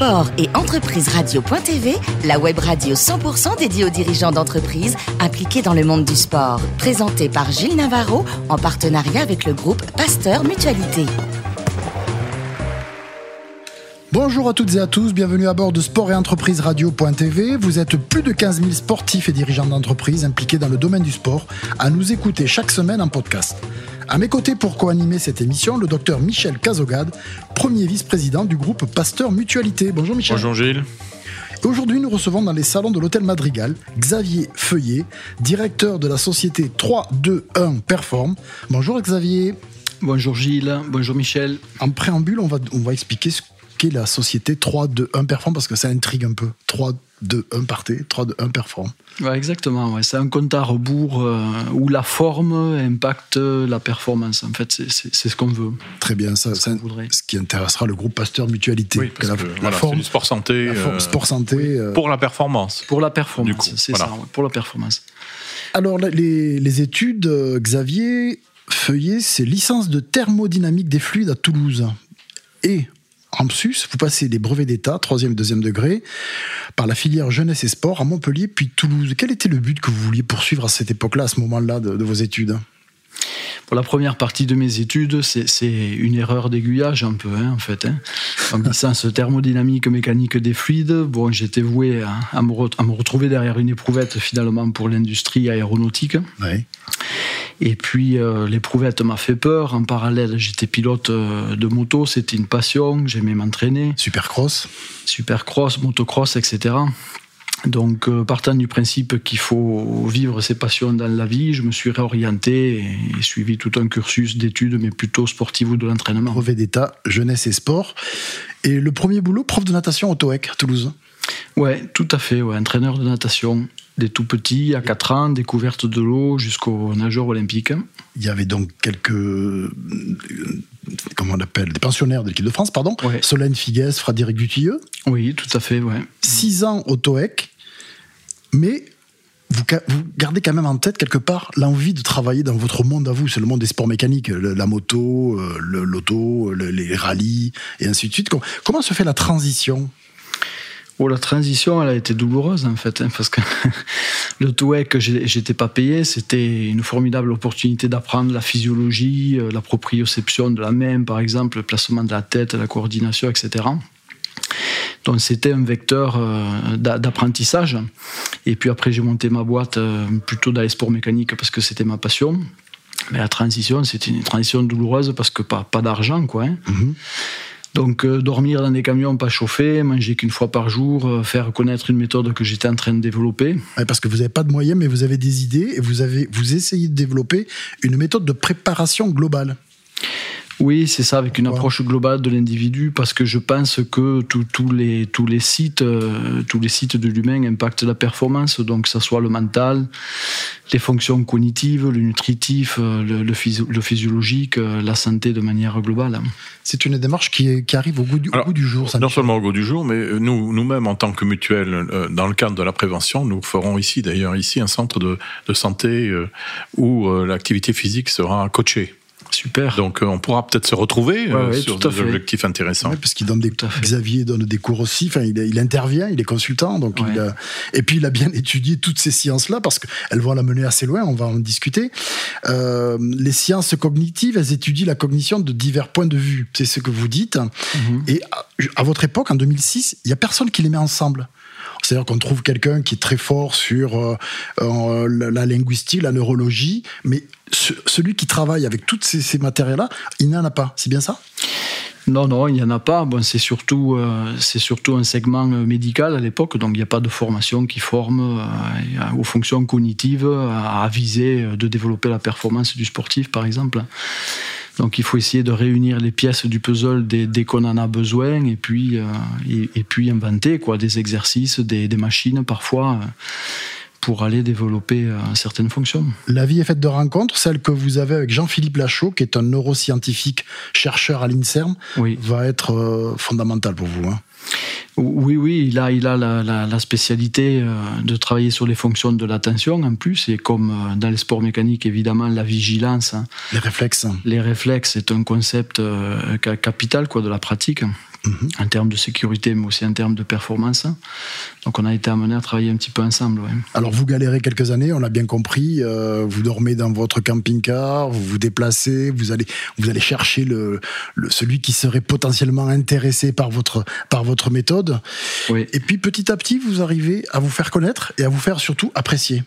Sport et entreprise radio.tv, la web radio 100% dédiée aux dirigeants d'entreprises impliqués dans le monde du sport. Présentée par Gilles Navarro en partenariat avec le groupe Pasteur Mutualité. Bonjour à toutes et à tous, bienvenue à bord de Sport et Entreprise Radio.tv. Vous êtes plus de 15 000 sportifs et dirigeants d'entreprise impliqués dans le domaine du sport à nous écouter chaque semaine en podcast. À mes côtés pour co-animer cette émission, le docteur Michel Cazogade, premier vice-président du groupe Pasteur Mutualité. Bonjour Michel. Bonjour Gilles. Aujourd'hui, nous recevons dans les salons de l'hôtel Madrigal Xavier Feuillet, directeur de la société 321 Perform. Bonjour Xavier. Bonjour Gilles, bonjour Michel. En préambule, on va, on va expliquer ce qu'est la société 321 Perform parce que ça intrigue un peu. 3, 2, 1 partez, 3, 2, 1 perform. Ouais, exactement, ouais. c'est un compte à rebours euh, où la forme impacte la performance. En fait, c'est ce qu'on veut. Très bien, ça, ça ce qui intéressera le groupe Pasteur Mutualité. Oui, parce la, que, la voilà, forme, du sport santé. La forme, sport santé. Euh, pour la performance. Pour la performance, c'est voilà. ça, ouais, pour la performance. Alors, les, les études, euh, Xavier Feuillet, c'est licence de thermodynamique des fluides à Toulouse. Et en plus, vous passez des brevets d'État, troisième deuxième degré, par la filière jeunesse et sport à Montpellier, puis Toulouse. Quel était le but que vous vouliez poursuivre à cette époque-là, à ce moment-là de, de vos études? Pour la première partie de mes études, c'est une erreur d'aiguillage un peu, hein, en fait. Hein. En licence thermodynamique mécanique des fluides, bon, j'étais voué à, à, me à, me retrouver derrière une éprouvette finalement pour l'industrie aéronautique. Oui. Et puis euh, l'éprouvette m'a fait peur. En parallèle, j'étais pilote euh, de moto, c'était une passion, j'aimais m'entraîner. Supercross Supercross, motocross, etc. Donc, euh, partant du principe qu'il faut vivre ses passions dans la vie, je me suis réorienté et, suivi tout un cursus d'études, mais plutôt sportif ou de l'entraînement. Brevet d'État, jeunesse et sport. Et le premier boulot, prof de natation au TOEC, à Toulouse Ouais, tout à fait, ouais, entraîneur de natation des tout petits à 4 ans, découverte de l'eau jusqu'aux nageurs olympiques. Il y avait donc quelques comment on appelle des pensionnaires de l'équipe de France, pardon. Ouais. Solène Figues, Frédéric Dutilleux. Oui, tout à fait, ouais. 6 ans au TOEC, mais vous, vous, gardez quand même en tête quelque part l'envie de travailler dans votre monde à vous, c'est le monde des sports mécaniques, le, la moto, l'auto, le, les rallyes et ainsi de suite. Comment se fait la transition? Oh, la transition, elle a été douloureuse en fait, hein, parce que le TOEIC, j'étais pas payé, c'était une formidable opportunité d'apprendre la physiologie, euh, la proprioception de la main, par exemple, le placement de la tête, la coordination, etc. Donc c'était un vecteur euh, d'apprentissage. Et puis après, j'ai monté ma boîte euh, plutôt dans les sports mécaniques parce que c'était ma passion. Mais la transition, c'était une transition douloureuse parce que pas, pas d'argent, quoi. Hein. Mm -hmm. Donc euh, dormir dans des camions pas chauffés, manger qu'une fois par jour, euh, faire connaître une méthode que j'étais en train de développer. Parce que vous n'avez pas de moyens, mais vous avez des idées et vous, avez, vous essayez de développer une méthode de préparation globale. Oui, c'est ça, avec une approche globale de l'individu, parce que je pense que tous les, tous les sites, euh, tous les sites de l'humain impactent la performance, donc que ce soit le mental, les fonctions cognitives, le nutritif, euh, le, le, physio le physiologique, euh, la santé de manière globale. C'est une démarche qui, est, qui arrive au goût du, Alors, au goût du jour. non seulement au goût du jour, mais nous, nous-mêmes, en tant que mutuelle, dans le cadre de la prévention, nous ferons ici, d'ailleurs, ici, un centre de, de santé où l'activité physique sera coachée. Super. Donc euh, on pourra peut-être se retrouver ouais, euh, ouais, sur des objectifs intéressants. Ouais, parce qu'il donne des Xavier donne des cours aussi. Enfin, il, il intervient, il est consultant, donc il a, et puis il a bien étudié toutes ces sciences-là parce qu'elles vont l'amener assez loin. On va en discuter. Euh, les sciences cognitives, elles étudient la cognition de divers points de vue. C'est ce que vous dites. Mm -hmm. Et à, à, votre époque, en 2006, il y a personne qui les met ensemble. C'est-à-dire qu'on trouve quelqu'un qui est très fort sur euh, euh, la linguistique, la neurologie, mais ce, celui qui travaille avec tous ces, ces matériaux-là, il n'en a pas. C'est bien ça? Non, non, il n'y en a pas. Bon, c'est surtout, euh, surtout un segment médical à l'époque, donc il n'y a pas de formation qui forme euh, aux fonctions cognitives à, à viser de développer la performance du sportif, par exemple. Donc il faut essayer de réunir les pièces du puzzle dès, qu'on en a besoin et puis, euh, et, puis inventer quoi, des exercices, des machines parfois. Pour aller développer euh, certaines fonctions. La vie est faite de rencontres. Celle que vous avez avec Jean-Philippe Lachaud, qui est un neuroscientifique chercheur à l'INSERM, oui. va être euh, fondamentale pour vous. Hein. Oui, oui, il a, il a la, la, la spécialité euh, de travailler sur les fonctions de l'attention en plus, et comme dans les sports mécaniques, évidemment, la vigilance. Hein, les réflexes. Les réflexes, c'est un concept capital quoi, de la pratique. En termes de sécurité, mais aussi en termes de performance. Donc on a été amené à travailler un petit peu ensemble. Alors vous galérez quelques années, on l'a bien compris. Euh, vous dormez dans votre camping-car, vous vous déplacez, vous allez, vous allez chercher le, celui qui serait potentiellement intéressé par votre, par votre méthode. Oui. Et puis petit à petit, vous arrivez à vous faire connaître et à vous faire surtout apprécier.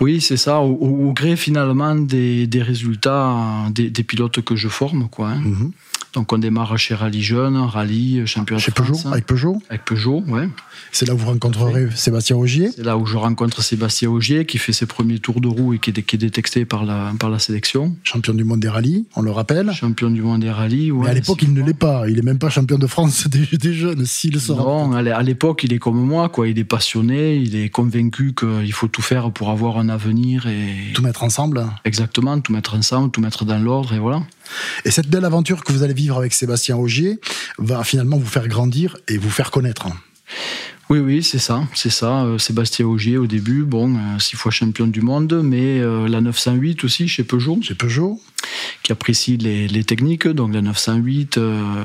Oui, c'est ça, au, gré finalement des, résultats des, pilotes que je forme. Quoi, hein. mhm. Donc on démarre chez Rallye Jeune, Rallye, euh, champion chez de France. Peugeot, avec Peugeot Avec Peugeot, ouais. C'est là où vous rencontrerez Sébastien Augier C'est là où je rencontre Sébastien Augier, qui fait ses premiers tours de roue et qui est, qui est détecté par la, par la sélection. Champion du monde des rallyes, on le rappelle. Champion du monde des rallyes, ouais. Mais à l'époque, il ne l'est pas. Il n'est même pas champion de France des, des jeunes, s'il sort. Non, à l'époque, il est comme moi, quoi. Il est passionné, il est convaincu qu'il faut tout faire pour avoir un avenir et. Tout mettre ensemble Exactement, tout mettre ensemble, tout mettre dans l'ordre, et voilà. Et cette belle aventure que vous allez vivre avec Sébastien Augier va finalement vous faire grandir et vous faire connaître. Oui, oui, c'est ça, c'est ça. Euh, Sébastien Augier au début, bon, euh, six fois champion du monde, mais euh, la 908 aussi chez Peugeot. Chez Peugeot. Qui apprécie les, techniques, donc la 908,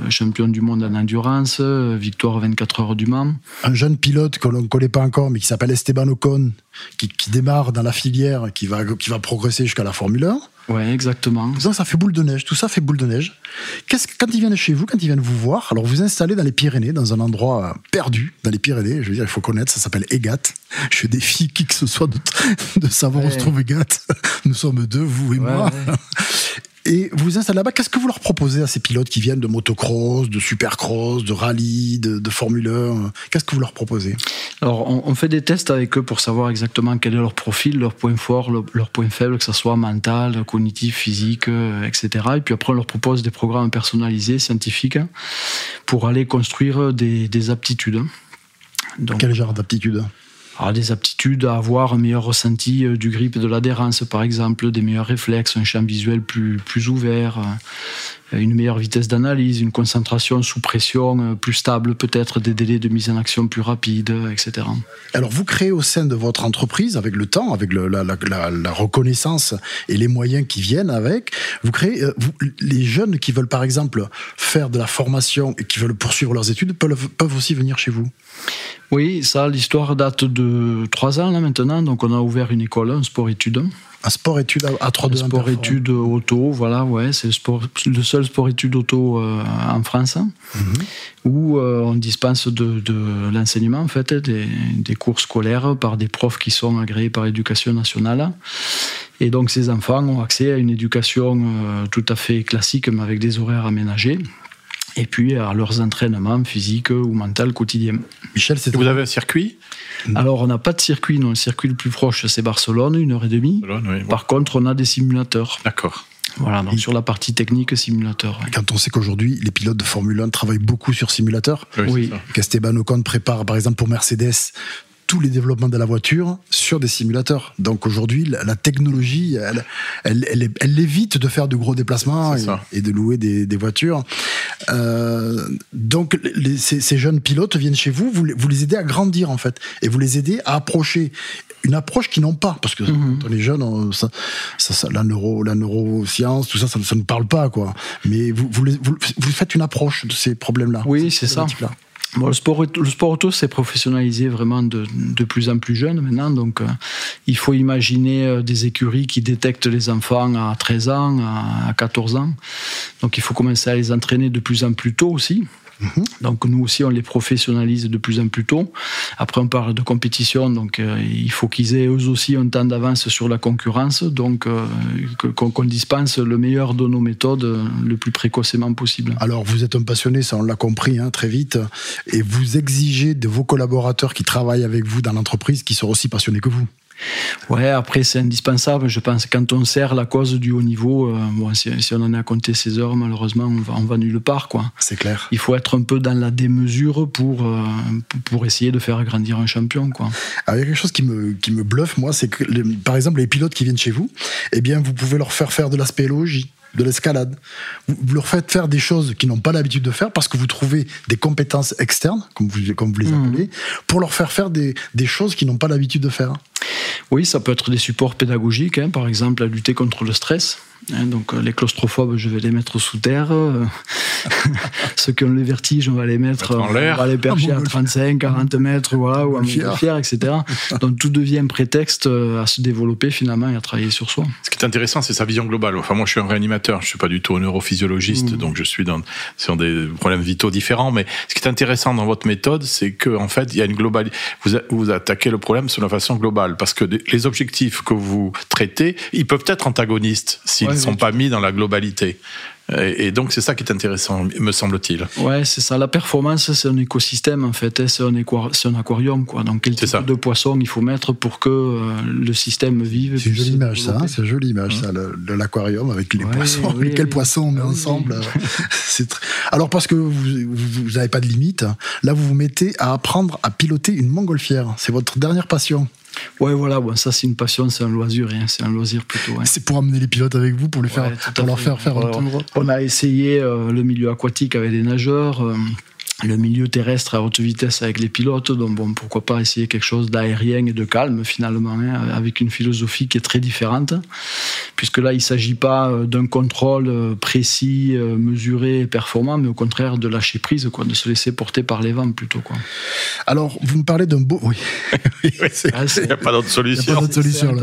champion du monde en endurance, victoire 24 heures du Mans. Un jeune pilote que l'on ne connaît pas encore, mais qui s'appelle Esteban Ocon, qui, qui, démarre dans la filière, qui va, qui va progresser jusqu'à la Formule 1. Ouais, exactement. Ça, ça fait boule de neige. Tout ça fait boule de neige. Qu'est-ce quand ils viennent chez vous, quand ils viennent vous voir, alors vous installez dans les Pyrénées, dans un endroit perdu dans les Pyrénées. Je veux dire, il faut connaître. Ça s'appelle Egat. Je défie qui que ce soit de, savoir où se trouve Egat. Nous sommes deux, vous et moi. Et vous installez là-bas, qu'est-ce que vous leur proposez à ces pilotes qui viennent de motocross, de supercross, de rallye, de, Formule 1 Qu'est-ce que vous leur proposez? Alors, on, fait des tests avec eux pour savoir exactement quel est leur profil, leur point fort, leur, point faible, que ce soit mental, cognitif, physique, euh, etc. Et puis après, on leur propose des programmes personnalisés, scientifiques, pour aller construire des, des aptitudes. Donc, Quel genre d'aptitudes? Des aptitudes à avoir un meilleur ressenti euh, du grip de l'adhérence, par exemple, des meilleurs réflexes, un champ visuel plus, plus ouvert, euh, une meilleure vitesse d'analyse, une concentration sous pression euh, plus stable, peut-être des délais de mise en action plus rapides, etc. Alors, vous créez au sein de votre entreprise, avec le temps, avec la, la, reconnaissance et les moyens qui viennent avec, vous créez les jeunes qui veulent, par exemple, faire de la formation et qui veulent poursuivre leurs études peuvent, peuvent aussi venir chez vous? Oui, ça, l'histoire date de trois ans là maintenant. Donc, on a ouvert une école, un sport-études. Un sport-études à 3 Un sport-études auto, voilà, ouais, c'est le, seul sport-études auto euh, en France mhm. où euh, on dispense de, l'enseignement, en fait, des, des, cours scolaires par des profs qui sont agréés par l'éducation nationale. Et donc, ces enfants ont accès à une éducation euh, tout à fait classique, mais avec des horaires aménagés et puis à leurs entraînements physiques ou mentaux quotidiens. Michel, vous avez un circuit? Alors on n'a pas de circuit, non. Le circuit le plus proche c'est Barcelone, une heure et demie. Par contre, on a des simulateurs. D'accord. Voilà, donc sur la partie technique, simulateur. Quand on sait qu'aujourd'hui, les pilotes de Formule 1 travaillent beaucoup sur simulateur, oui, oui. qu'Esteban Ocon prépare, par exemple, pour Mercedes, tous les développements de la voiture sur des simulateurs. Donc aujourd'hui, la, technologie, elle, elle, elle, évite de faire de gros déplacements et, de louer des, voitures. Euh, donc ces, jeunes pilotes viennent chez vous, vous, vous, les aidez à grandir en fait, et vous les aidez à approcher une approche qu'ils n'ont pas, parce que mhm. quand on est jeune, ça, ça, la, neuro, la neuroscience, tout ça, ça, ne parle pas quoi. Mais vous, vous, vous, faites une approche de ces problèmes-là. Oui, c'est ça le, sport, auto s'est professionnalisé vraiment de, plus en plus jeune maintenant. Donc, euh, il faut imaginer euh, des écuries qui détectent les enfants à 13 ans, à 14 ans. Donc, il faut commencer à les entraîner de plus en plus tôt aussi. Mhm. Donc nous aussi, on les professionnalise de plus en plus tôt. Après, on parle de compétition, donc euh, il faut qu'ils aient eux aussi un temps d'avance sur la concurrence, donc euh, qu'on dispense le meilleur de nos méthodes euh, le plus précocement possible. Alors vous êtes un passionné, ça on l'a compris hein, très vite, et vous exigez de vos collaborateurs qui travaillent avec vous dans l'entreprise qu'ils soient aussi passionnés que vous. Ouais, après, c'est indispensable. Je pense quand on sert la cause du haut niveau, euh, si, on en a compté 16 heures, malheureusement, on va, on va nulle part. Quoi. C'est clair. Il faut être un peu dans la démesure pour, euh, pour essayer de faire grandir un champion. Quoi. il y a quelque chose qui me, qui me bluffe, moi, c'est que, par exemple, les pilotes qui viennent chez vous, eh bien, vous pouvez leur faire faire de la spéléologie de l'escalade. Vous leur faites faire des choses qu'ils n'ont pas l'habitude de faire parce que vous trouvez des compétences externes, comme vous, comme vous les hmm. appelez, pour leur faire faire des, des choses qu'ils n'ont pas l'habitude de faire. Oui, ça peut être des supports pédagogiques, hein, par exemple à lutter contre le stress. Hein, donc euh, les claustrophobes, je vais les mettre sous terre. Euh, ceux qui ont le vertige, on va les mettre, en l'air. on va les percher à 35, 40 mètres, voilà, ou en montgolfière, etc. Donc tout devient prétexte euh, à se développer finalement et à travailler sur soi. Ce qui est intéressant, c'est sa vision globale. Enfin, moi, je suis un réanimateur, je suis pas du tout un neurophysiologiste, mmh. donc je suis dans, sur des problèmes vitaux différents. Mais ce qui est intéressant dans votre méthode, c'est qu'en en fait, il y a une globalité. Vous, vous attaquez le problème sur la façon globale, parce que les objectifs que vous traitez, ils peuvent être antagonistes si ne sont pas mis dans la globalité. Et, donc, c'est ça qui est intéressant, me semble-t-il. Ouais, c'est ça. La performance, c'est un écosystème, en fait. Hein. C'est un, un, aquarium, quoi. Donc, quel type de poisson il faut mettre pour que euh, le système vive C'est une jolie image, ça. Hein. c'est une jolie image, ça, de l'aquarium avec les poissons. Oui, quels poissons on met ensemble. c'est Alors, parce que vous n'avez pas de limite, hein. là, vous vous mettez à apprendre à piloter une montgolfière. C'est votre dernière passion. Ouais, voilà, bon, ça c'est une passion, c'est un loisir, hein, c'est un loisir plutôt. C'est pour amener les pilotes avec vous, pour, les faire, pour leur faire faire un tour. On a essayé euh, le milieu aquatique avec des nageurs. Euh, le milieu terrestre à haute vitesse avec les pilotes, donc bon, pourquoi pas essayer quelque chose d'aérien et de calme finalement, hein, avec une philosophie qui est très différente, puisque là il ne s'agit pas euh, d'un contrôle euh, précis, euh, mesuré et performant, mais au contraire de lâcher prise, quoi, de se laisser porter par les vents plutôt. Quoi. Alors, vous me parlez d'un beau... Oui, il n'y a pas d'autre solution. solution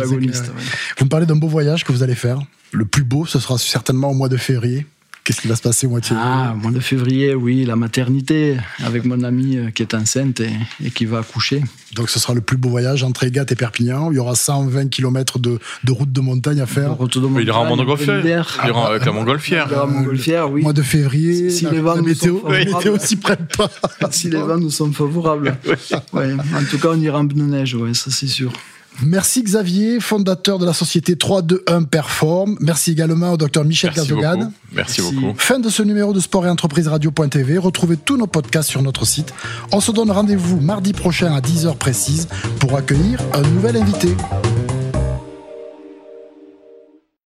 vous me parlez d'un beau voyage que vous allez faire. Le plus beau, ce sera certainement au mois de février. Qu'est-ce qui va se passer au mois de février Ah, mois de février, oui, la maternité, avec mon amie euh, qui est enceinte et, qui va accoucher. Donc ce sera le plus beau voyage entre Egat et Perpignan. Il y aura 120 km de, route de montagne à faire. De montagne, il ira en montgolfière. Il ira avec la montgolfière. Montgolfière, oui. Mois de février, si, les vents météo, météo s'y prête pas. si les vents nous sont favorables. En tout cas, on ira en neige, ouais, ça c'est sûr. Merci Xavier, fondateur de la société 321 Perform. Merci également au docteur Michel Cazogade. Merci, beaucoup. Fin de ce numéro de Sport et Entreprise Radio.tv. Retrouvez tous nos podcasts sur notre site. On se donne rendez-vous mardi prochain à 10h précise pour accueillir un nouvel invité.